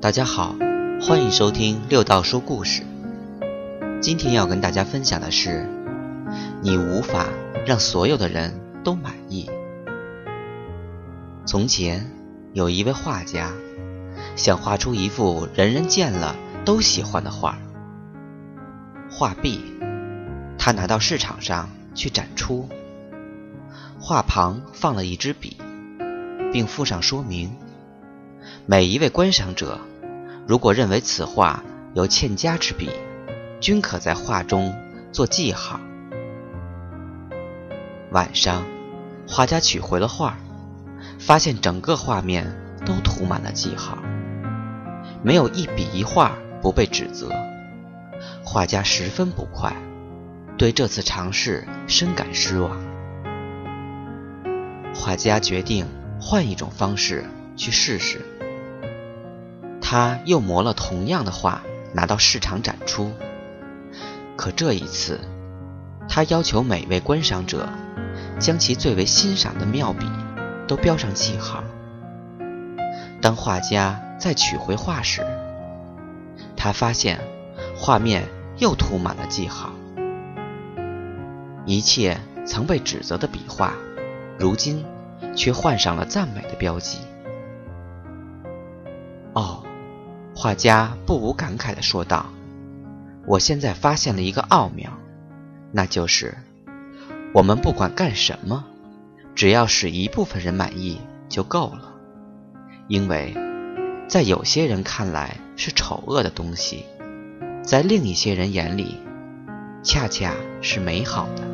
大家好，欢迎收听六道说故事。今天要跟大家分享的是，你无法让所有的人都满意。从前有一位画家，想画出一幅人人见了都喜欢的画。画壁，他拿到市场上去展出。画旁放了一支笔，并附上说明。每一位观赏者，如果认为此画有欠佳之笔，均可在画中做记号。晚上，画家取回了画，发现整个画面都涂满了记号，没有一笔一画不被指责。画家十分不快，对这次尝试深感失望。画家决定换一种方式去试试。他又磨了同样的画，拿到市场展出。可这一次，他要求每位观赏者将其最为欣赏的妙笔都标上记号。当画家再取回画时，他发现画面又涂满了记号。一切曾被指责的笔画，如今却换上了赞美的标记。哦。画家不无感慨地说道：“我现在发现了一个奥妙，那就是，我们不管干什么，只要使一部分人满意就够了。因为，在有些人看来是丑恶的东西，在另一些人眼里，恰恰是美好的。”